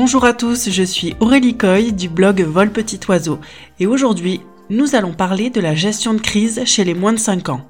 Bonjour à tous, je suis Aurélie Coy du blog Vol Petit Oiseau et aujourd'hui nous allons parler de la gestion de crise chez les moins de 5 ans.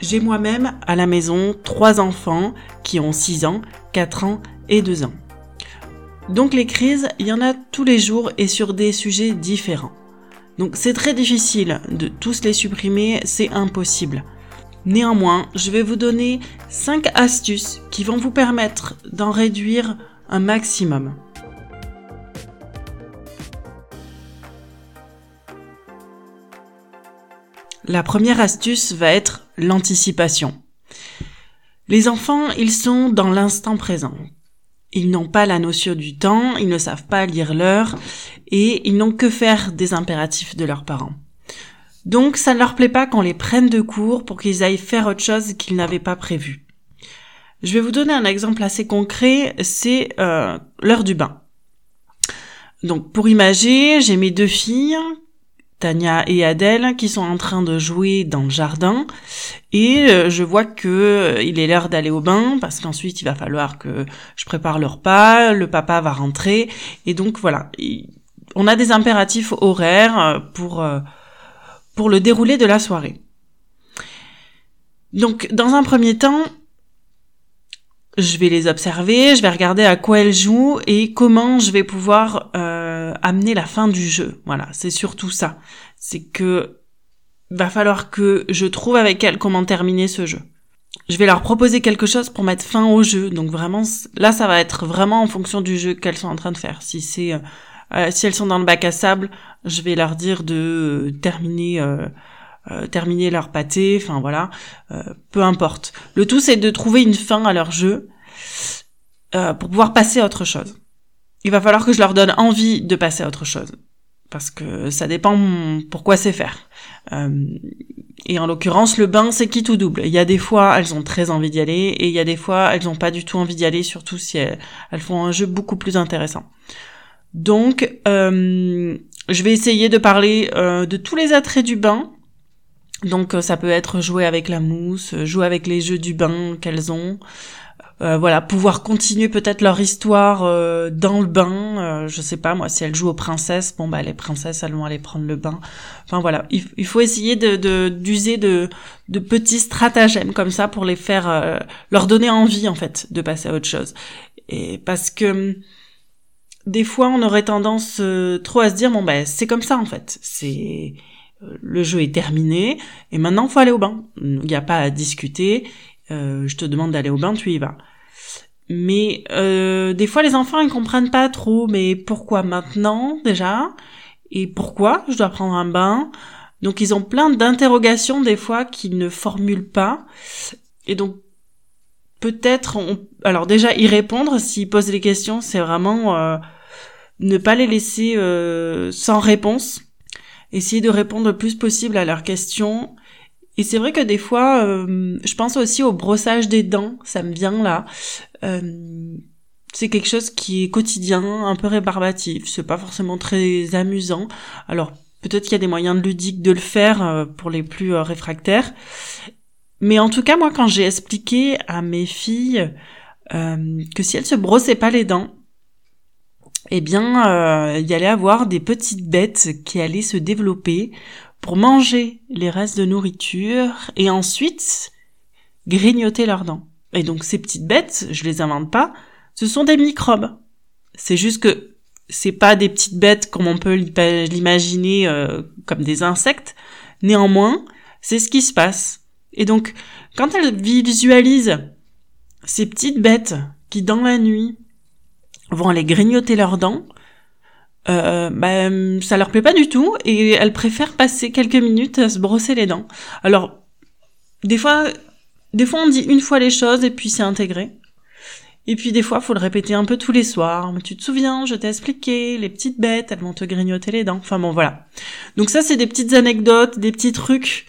J'ai moi-même à la maison trois enfants qui ont 6 ans, 4 ans et 2 ans. Donc les crises, il y en a tous les jours et sur des sujets différents. Donc c'est très difficile de tous les supprimer, c'est impossible. Néanmoins, je vais vous donner 5 astuces qui vont vous permettre d'en réduire un maximum. La première astuce va être l'anticipation. Les enfants, ils sont dans l'instant présent. Ils n'ont pas la notion du temps, ils ne savent pas lire l'heure et ils n'ont que faire des impératifs de leurs parents. Donc ça ne leur plaît pas qu'on les prenne de court pour qu'ils aillent faire autre chose qu'ils n'avaient pas prévu. Je vais vous donner un exemple assez concret, c'est euh, l'heure du bain. Donc pour imager, j'ai mes deux filles, Tania et Adèle, qui sont en train de jouer dans le jardin, et euh, je vois que euh, il est l'heure d'aller au bain parce qu'ensuite il va falloir que je prépare le repas, le papa va rentrer, et donc voilà, on a des impératifs horaires pour pour le déroulé de la soirée. Donc, dans un premier temps, je vais les observer, je vais regarder à quoi elles jouent et comment je vais pouvoir euh, amener la fin du jeu. Voilà, c'est surtout ça. C'est que va falloir que je trouve avec elles comment terminer ce jeu. Je vais leur proposer quelque chose pour mettre fin au jeu. Donc vraiment, là, ça va être vraiment en fonction du jeu qu'elles sont en train de faire. Si c'est euh, euh, si elles sont dans le bac à sable, je vais leur dire de euh, terminer euh, terminer leur pâté, enfin voilà, peu importe. Le tout c'est de trouver une fin à leur jeu pour pouvoir passer à autre chose. Il va falloir que je leur donne envie de passer à autre chose parce que ça dépend pourquoi c'est faire. et en l'occurrence, le bain, c'est qui tout double. Il y a des fois, elles ont très envie d'y aller, et il y a des fois, elles n'ont pas du tout envie d'y aller, surtout si elles, font un jeu beaucoup plus intéressant. Donc, euh, je vais essayer de parler euh, de tous les attraits du bain. Donc, euh, ça peut être jouer avec la mousse, jouer avec les jeux du bain qu'elles ont. voilà, pouvoir continuer peut-être leur histoire dans le bain. je sais pas moi, si elles jouent aux princesses, bon bah les princesses elles vont aller prendre le bain. Enfin voilà, il, faut essayer de d'user de, de, petits stratagèmes comme ça pour les faire leur donner envie en fait de passer à autre chose. Et parce que des fois on aurait tendance euh, trop à se dire bon ben c'est comme ça en fait. C'est euh, le jeu est terminé et maintenant faut aller au bain. Il n'y a pas à discuter. Euh, je te demande d'aller au bain tu y vas. Mais des fois les enfants ils comprennent pas trop mais pourquoi maintenant déjà? Et pourquoi je dois prendre un bain? Donc ils ont plein d'interrogations des fois qu'ils ne formulent pas. Et donc peut-être alors déjà y répondre s'ils posent des questions c'est vraiment ne pas les laisser euh, sans réponse, essayer de répondre le plus possible à leurs questions. Et c'est vrai que des fois, euh, je pense aussi au brossage des dents, ça me vient là. Euh, c'est quelque chose qui est quotidien, un peu rébarbatif, c'est pas forcément très amusant. Alors peut-être qu'il y a des moyens ludiques de le faire pour les plus réfractaires. Mais en tout cas, moi, quand j'ai expliqué à mes filles que si elles se brossaient pas les dents, eh bien, euh, il y allait avoir des petites bêtes qui allaient se développer pour manger les restes de nourriture et ensuite grignoter leurs dents. Et donc ces petites bêtes, je les invente pas, ce sont des microbes. C'est juste que c'est pas des petites bêtes comme on peut l'imaginer euh, comme des insectes. Néanmoins, c'est ce qui se passe. Et donc, quand elles visualisent ces petites bêtes qui, dans la nuit, vont aller grignoter leurs dents, euh, bah, ça leur plaît pas du tout et elles préfèrent passer quelques minutes à se brosser les dents. Alors, des fois, des fois on dit une fois les choses et puis c'est intégré. Et puis des fois, faut le répéter un peu tous les soirs. Mais tu te souviens, je t'ai expliqué, les petites bêtes, elles vont te grignoter les dents. Enfin bon, voilà. Donc ça, c'est des petites anecdotes, des petits trucs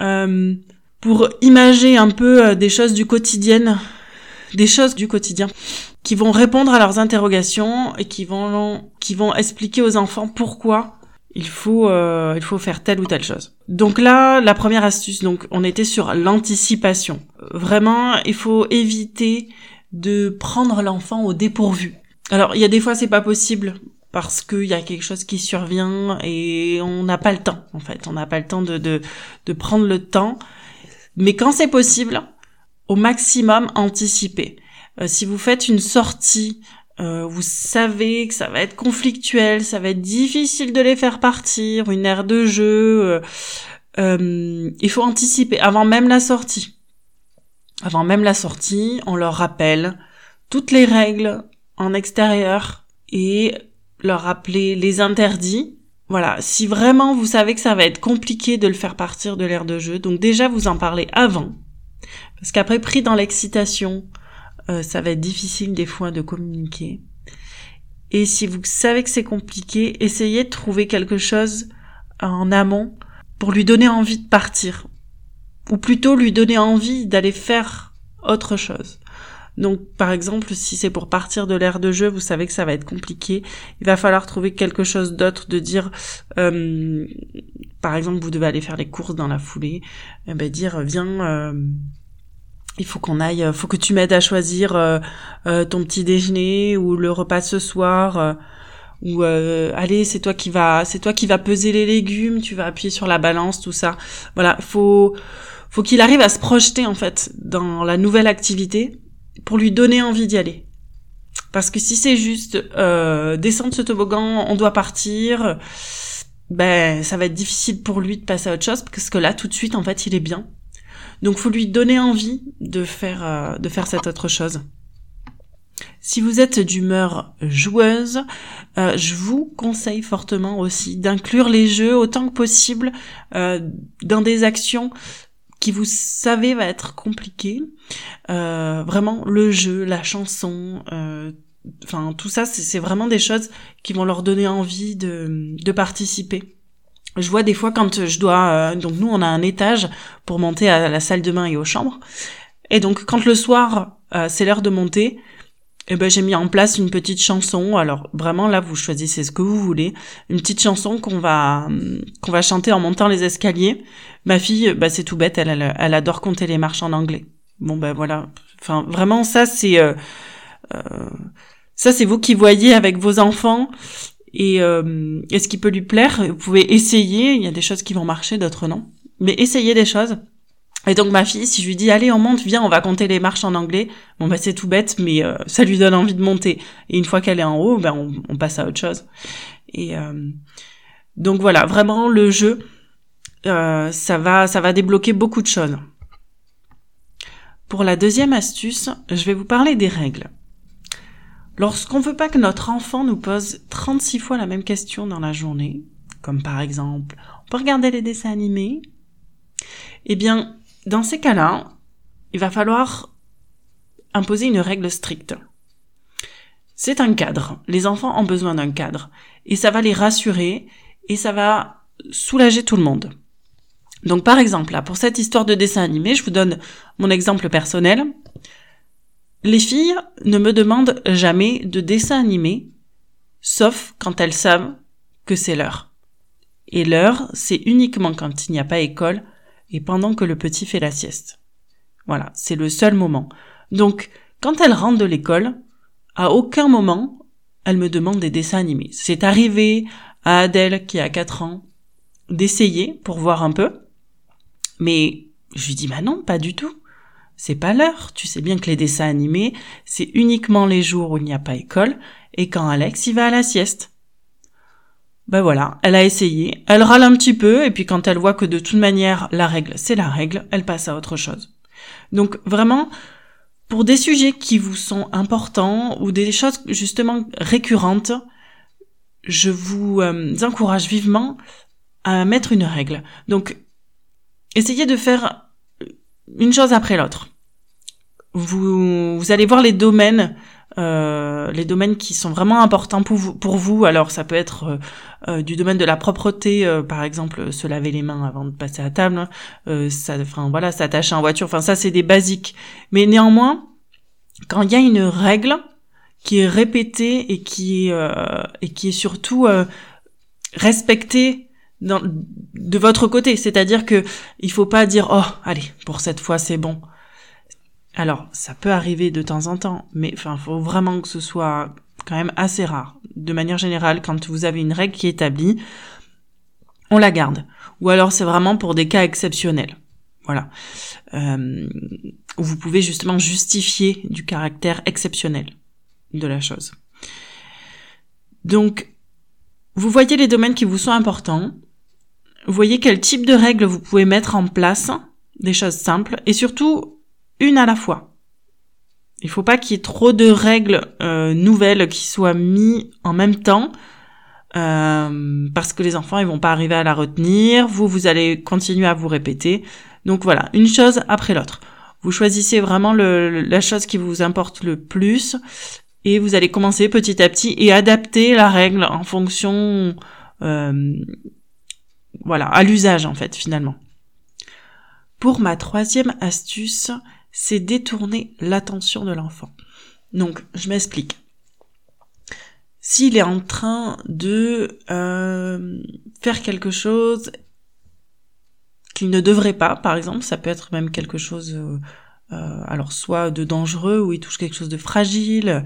euh, pour imager un peu euh, des choses du quotidien, des choses du quotidien qui vont répondre à leurs interrogations et qui vont qui vont expliquer aux enfants pourquoi il faut euh, il faut faire telle ou telle chose. Donc là, la première astuce, donc on était sur l'anticipation. Vraiment, il faut éviter de prendre l'enfant au dépourvu. Alors il y a des fois c'est pas possible parce qu'il y a quelque chose qui survient et on n'a pas le temps en fait, on n'a pas le temps de, de, de prendre le temps. Mais quand c'est possible, au maximum anticiper. Euh, si vous faites une sortie, euh, vous savez que ça va être conflictuel, ça va être difficile de les faire partir, une aire de jeu. Euh, il faut anticiper avant même la sortie. Avant même la sortie, on leur rappelle toutes les règles en extérieur et leur rappeler les interdits. Voilà, si vraiment vous savez que ça va être compliqué de le faire partir de l'aire de jeu, donc déjà vous en parlez avant. Parce qu'après, pris dans l'excitation, euh, ça va être difficile des fois de communiquer. Et si vous savez que c'est compliqué, essayez de trouver quelque chose en amont pour lui donner envie de partir. Ou plutôt lui donner envie d'aller faire autre chose. Donc, par exemple, si c'est pour partir de l'aire de jeu, vous savez que ça va être compliqué. Il va falloir trouver quelque chose d'autre, de dire, euh, par exemple, vous devez aller faire les courses dans la foulée, eh ben dire, viens, euh, il faut qu'on aille, faut que tu m'aides à choisir euh, ton petit déjeuner ou le repas ce soir. ou allez, c'est toi qui va, c'est toi qui va peser les légumes, tu vas appuyer sur la balance, tout ça. Voilà, faut faut qu'il arrive à se projeter en fait dans la nouvelle activité pour lui donner envie d'y aller. Parce que si c'est juste euh, descendre ce toboggan, on doit partir, ben ça va être difficile pour lui de passer à autre chose parce que là tout de suite en fait il est bien. Donc faut lui donner envie de faire euh, de faire cette autre chose. Si vous êtes d'humeur joueuse, euh, je vous conseille fortement aussi d'inclure les jeux autant que possible euh, dans des actions qui vous savez va être compliqué. Euh, vraiment le jeu, la chanson, enfin tout ça, c'est vraiment des choses qui vont leur donner envie de, de participer. Je vois des fois quand je dois, euh, donc nous on a un étage pour monter à la salle de bain et aux chambres, et donc quand le soir c'est l'heure de monter, eh ben j'ai mis en place une petite chanson. Alors vraiment là vous choisissez ce que vous voulez, une petite chanson qu'on va qu'on va chanter en montant les escaliers. Ma fille, bah c'est tout bête, elle, elle, adore compter les marches en anglais. Bon ben voilà, enfin vraiment ça c'est euh, euh, ça c'est vous qui voyez avec vos enfants et, euh, et ce qui peut lui plaire? Vous pouvez essayer. Il y a des choses qui vont marcher, d'autres non. Mais essayez des choses. Et donc ma fille, si je lui dis allez on monte, viens on va compter les marches en anglais, bon bah c'est tout bête, mais euh, ça lui donne envie de monter. Et une fois qu'elle est en haut, ben on, passe à autre chose. Et euh, donc voilà, vraiment le jeu, ça va ça va débloquer beaucoup de choses. Pour la deuxième astuce, je vais vous parler des règles. Lorsqu'on veut pas que notre enfant nous pose 36 fois la même question dans la journée, comme par exemple, on peut regarder les dessins animés, eh bien, dans ces cas-là, il va falloir imposer une règle stricte. C'est un cadre. Les enfants ont besoin d'un cadre. Et ça va les rassurer et ça va soulager tout le monde. Donc par exemple, là, pour cette histoire de dessin animé, je vous donne mon exemple personnel. Les filles ne me demandent jamais de dessin animé, sauf quand elles savent que c'est l'heure. Et l'heure, c'est uniquement quand il n'y a pas école et pendant que le petit fait la sieste. Voilà, c'est le seul moment. Donc, quand elle rentre de l'école, à aucun moment, elle me demande des dessins animés. C'est arrivé à Adèle, qui a 4 ans, d'essayer pour voir un peu. Mais je lui dis, bah non, pas du tout. C'est pas l'heure. Tu sais bien que les dessins animés, c'est uniquement les jours où il n'y a pas école et quand Alex y va à la sieste ben voilà, elle a essayé, elle râle un petit peu, et puis quand elle voit que de toute manière la règle c'est la règle, elle passe à autre chose. Donc vraiment, pour des sujets qui vous sont importants ou des choses justement récurrentes, je vous euh, encourage vivement à mettre une règle. Donc, essayez de faire une chose après l'autre. Vous, vous allez voir les domaines euh, les domaines qui sont vraiment importants pour vous. Alors ça peut être euh, euh, du domaine de la propreté, par exemple se laver les mains avant de passer à table, ça, enfin voilà, s'attacher en voiture. Enfin ça c'est des basiques. Mais néanmoins, quand il y a une règle qui est répétée et qui est et qui est surtout respectée de votre côté, c'est-à-dire que il faut pas dire oh allez pour cette fois c'est bon Alors, ça peut arriver de temps en temps, mais enfin, faut vraiment que ce soit quand même assez rare. De manière générale, quand vous avez une règle qui est établie, on la garde. Ou alors c'est vraiment pour des cas exceptionnels. Voilà. Euh, vous pouvez justement justifier du caractère exceptionnel de la chose. Donc, vous voyez les domaines qui vous sont importants. Voyez quel type de règles vous pouvez mettre en place, des choses simples, et surtout une à la fois. Il faut pas qu'il y ait trop de règles euh, nouvelles qui soient mises en même temps, euh, parce que les enfants ils vont pas arriver à la retenir. Vous vous allez continuer à vous répéter. Donc voilà, une chose après l'autre. Vous choisissez vraiment la chose qui vous importe le plus et vous allez commencer petit à petit et adapter la règle en fonction, euh, voilà, à l'usage en fait finalement. Pour ma troisième astuce, c'est détourner l'attention de l'enfant. Donc, je m'explique. S'il est en train de euh, faire quelque chose qu'il ne devrait pas, par exemple, ça peut être même quelque chose, euh, euh, alors soit de dangereux ou il touche quelque chose de fragile,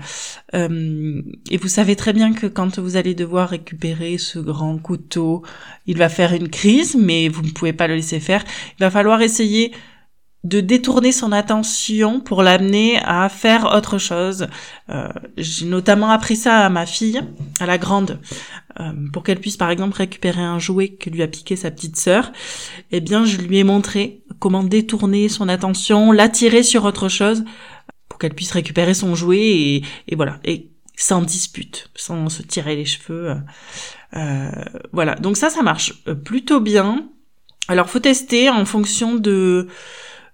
et vous savez très bien que quand vous allez devoir récupérer ce grand couteau, il va faire une crise, mais vous ne pouvez pas le laisser faire. Il va falloir essayer de détourner son attention pour l'amener à faire autre chose. Euh, j'ai notamment appris ça à ma fille, à la grande, euh, pour qu'elle puisse par exemple récupérer un jouet que lui a piqué sa petite sœur. Eh bien, je lui ai montré comment détourner son attention, l'attirer sur autre chose, pour qu'elle puisse récupérer son jouet et, voilà, et sans dispute, sans se tirer les cheveux. Euh, voilà, donc ça, ça marche plutôt bien. Alors, faut tester en fonction de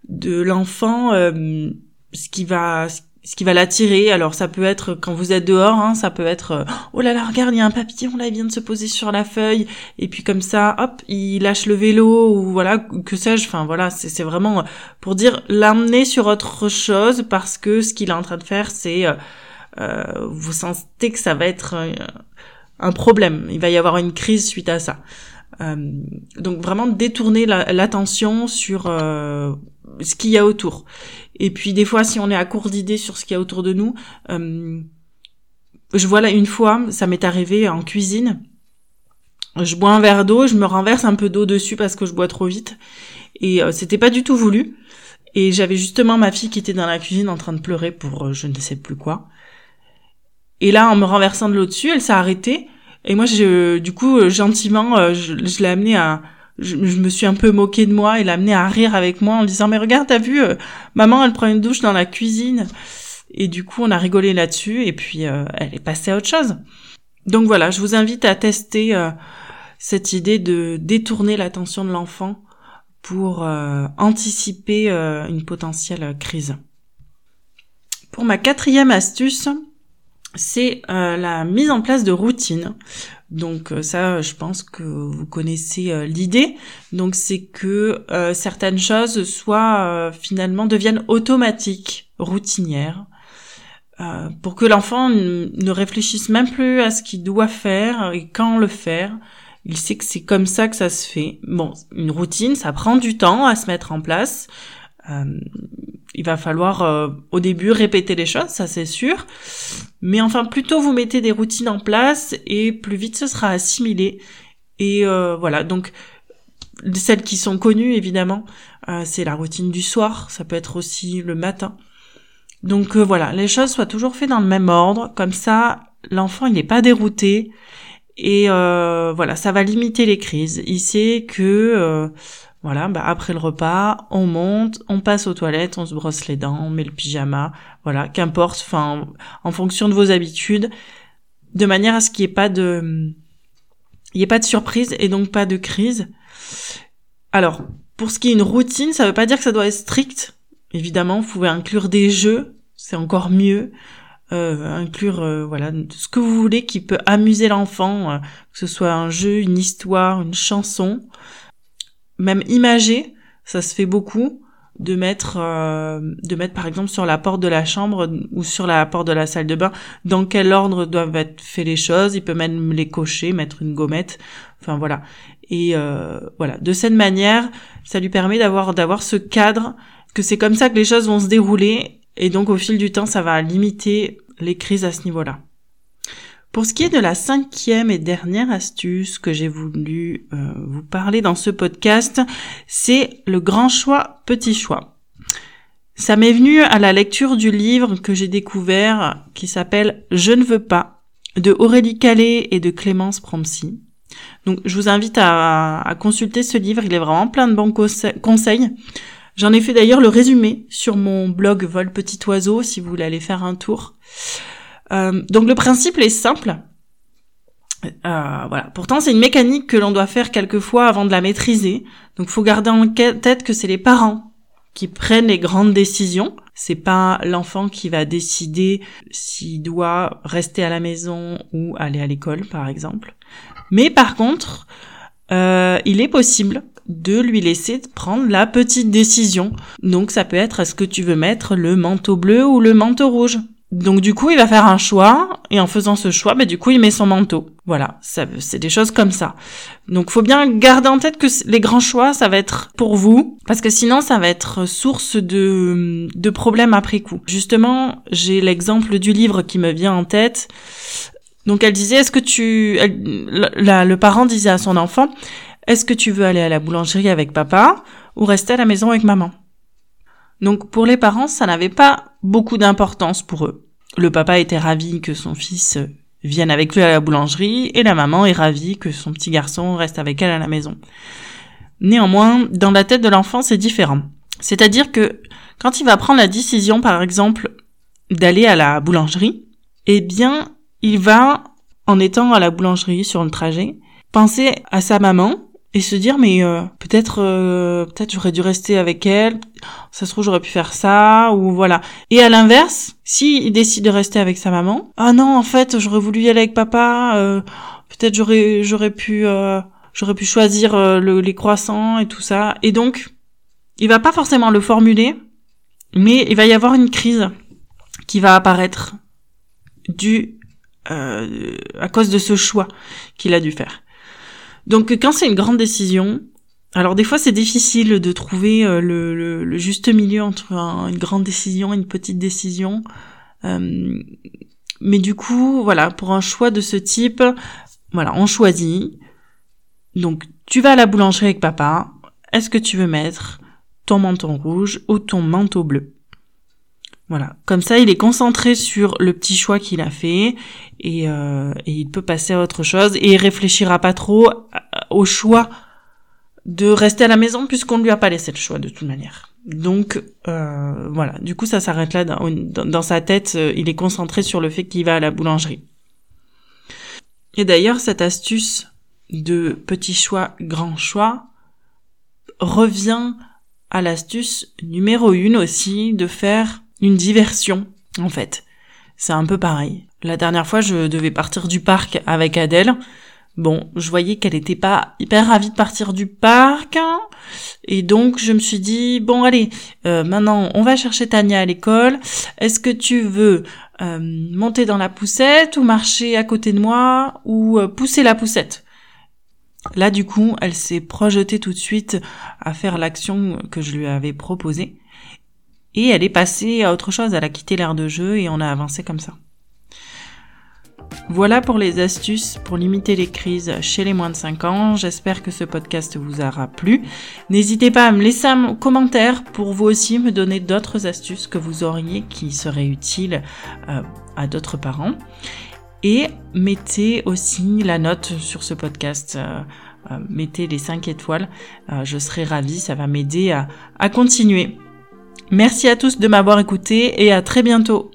de l'enfant euh, ce qui va ce qui va l'attirer. Alors ça peut être quand vous êtes dehors, hein, ça peut être euh, oh là là regarde il y a un papillon là il vient de se poser sur la feuille et puis comme ça hop il lâche le vélo ou voilà que sais-je. Enfin voilà c'est c'est vraiment pour dire l'amener sur autre chose parce que ce qu'il est en train de faire c'est euh, vous sentez que ça va être un problème. Il va y avoir une crise suite à ça. Donc vraiment détourner l'attention sur ce qu'il y a autour. Et puis des fois, si on est à court d'idées sur ce qu'il y a autour de nous, euh, je vois là une fois, ça m'est arrivé en cuisine. Je bois un verre d'eau, je me renverse un peu d'eau dessus parce que je bois trop vite. Et euh, c'était pas du tout voulu. Et j'avais justement ma fille qui était dans la cuisine en train de pleurer pour euh, je ne sais plus quoi. Et là, en me renversant de l'eau dessus, elle s'est arrêtée. Et moi, je, du coup, gentiment, je, je l'ai amenée à, je, me suis un peu moquée de moi et l'a amené à rire avec moi en disant mais regarde t'as vu euh, maman elle prend une douche dans la cuisine. Et du coup on a rigolé là-dessus et puis euh, elle est passée à autre chose. Donc voilà je vous invite à tester euh, cette idée de détourner l'attention de l'enfant pour anticiper une potentielle crise. Pour ma quatrième astuce c'est la mise en place de routines donc euh, ça, je pense que vous connaissez euh, l'idée. Donc c'est que euh, certaines choses soient finalement deviennent automatiques, routinières, pour que l'enfant ne réfléchisse même plus à ce qu'il doit faire et quand le faire. Il sait que c'est comme ça que ça se fait. Bon, une routine, ça prend du temps à se mettre en place. Il va falloir au début répéter les choses, ça c'est sûr. Mais enfin, plutôt vous mettez des routines en place et plus vite ce sera assimilé. Et euh, voilà, donc celles qui sont connues évidemment, euh, c'est la routine du soir, ça peut être aussi le matin. Donc euh, voilà, les choses soient toujours faites dans le même ordre, comme ça l'enfant il n'est pas dérouté et voilà, ça va limiter les crises. Il sait que voilà, bah après le repas, on monte, on passe aux toilettes, on se brosse les dents, on met le pyjama, voilà, qu'importe, enfin, en fonction de vos habitudes, de manière à ce qu'il n'y ait pas de, il ait pas de surprise et donc pas de crise. Alors, pour ce qui est une routine, ça veut pas dire que ça doit être strict. Évidemment, vous pouvez inclure des jeux, c'est encore mieux. Euh, inclure euh, voilà ce que vous voulez qui peut amuser l'enfant, euh, que ce soit un jeu, une histoire, une chanson même imagé, ça se fait beaucoup de mettre euh, de mettre par exemple sur la porte de la chambre ou sur la porte de la salle de bain dans quel ordre doivent être fait les choses. Il peut même les cocher mettre une gommette. Enfin voilà. Et euh, voilà. De cette manière ça lui permet d'avoir d'avoir ce cadre que c'est comme ça que les choses vont se dérouler. Et donc au fil du temps, ça va limiter les crises à ce niveau-là. Pour ce qui est de la cinquième et dernière astuce que j'ai voulu euh, vous parler dans ce podcast, c'est le grand choix, petit choix. Ça m'est venu à la lecture du livre que j'ai découvert qui s'appelle Je ne veux pas de Aurélie Calais et de Clémence Promsy. Donc je vous invite à, à, consulter ce livre, il est vraiment plein de bons conseils. J'en ai fait d'ailleurs le résumé sur mon blog Vol Petit Oiseau si vous voulez aller faire un tour. Euh, donc le principe est simple. Euh, voilà. Pourtant, c'est une mécanique que l'on doit faire quelquefois avant de la maîtriser. Donc, faut garder en tête que c'est les parents qui prennent les grandes décisions. C'est pas l'enfant qui va décider s'il doit rester à la maison ou aller à l'école, par exemple. Mais par contre, euh, il est possible de lui laisser prendre la petite décision. Donc ça peut être est-ce que tu veux mettre le manteau bleu ou le manteau rouge? Donc du coup, il va faire un choix et en faisant ce choix, bah, du coup, il met son manteau. Voilà, c'est des choses comme ça. Donc faut bien garder en tête que les grands choix, ça va être pour vous, parce que sinon, ça va être source de, de problèmes après coup. Justement, j'ai l'exemple du livre qui me vient en tête. Donc elle disait, est-ce que tu, le parent disait à son enfant, est-ce que tu veux aller à la boulangerie avec papa ou rester à la maison avec maman? Donc pour les parents, ça n'avait pas beaucoup d'importance pour eux. Le papa était ravi que son fils vienne avec lui à la boulangerie et la maman est ravie que son petit garçon reste avec elle à la maison. Néanmoins, dans la tête de l'enfant, c'est différent. C'est-à-dire que quand il va prendre la décision, par exemple, d'aller à la boulangerie, eh bien, il va, en étant à la boulangerie sur le trajet, penser à sa maman et se dire mais euh, peut-être euh, peut-être j'aurais dû rester avec elle ça se trouve j'aurais pu faire ça ou voilà. Et à l'inverse si il décide de rester avec sa maman ah non en fait j'aurais voulu y aller avec papa euh, peut-être j'aurais j'aurais pu j'aurais pu choisir les croissants et tout ça et donc il va pas forcément le formuler mais il va y avoir une crise qui va apparaître du à cause de ce choix qu'il a dû faire donc quand c'est une grande décision, alors des fois c'est difficile de trouver euh, le, juste milieu entre une grande décision et une petite décision. Euh, mais du coup, voilà, pour un choix de ce type, voilà, on choisit. Donc tu vas à la boulangerie avec papa. Est-ce que tu veux mettre ton menton rouge ou ton manteau bleu? Voilà, comme ça, il est concentré sur le petit choix qu'il a fait et, euh, il peut passer à autre chose et il réfléchira pas trop au choix de rester à la maison puisqu'on ne lui a pas laissé le choix de toute manière. Donc euh, voilà, du coup ça s'arrête là dans, dans, sa tête, euh, il est concentré sur le fait qu'il va à la boulangerie. Et d'ailleurs cette astuce de petit choix, grand choix revient à l'astuce numéro une aussi de faire une diversion, en fait. C'est un peu pareil. La dernière fois, je devais partir du parc avec Adèle. Bon, je voyais qu'elle était pas hyper ravie de partir du parc. Hein. et donc, je me suis dit, bon, allez, euh, maintenant, on va chercher Tania à l'école. Est-ce que tu veux euh, monter dans la poussette ou marcher à côté de moi ou euh, pousser la poussette? Là, du coup, elle s'est projetée tout de suite à faire l'action que je lui avais proposée. Et elle est passée à autre chose, elle a quitté l'air de jeu et on a avancé comme ça. Voilà pour les astuces pour limiter les crises chez les moins de 5 ans. J'espère que ce podcast vous aura plu. N'hésitez pas à me laisser un commentaire pour vous aussi me donner d'autres astuces que vous auriez qui seraient utiles euh, à d'autres parents. Et mettez aussi la note sur ce podcast. Euh, euh, mettez les 5 étoiles. je serai ravie, ça va m'aider à continuer. Merci à tous de m'avoir écouté et à très bientôt.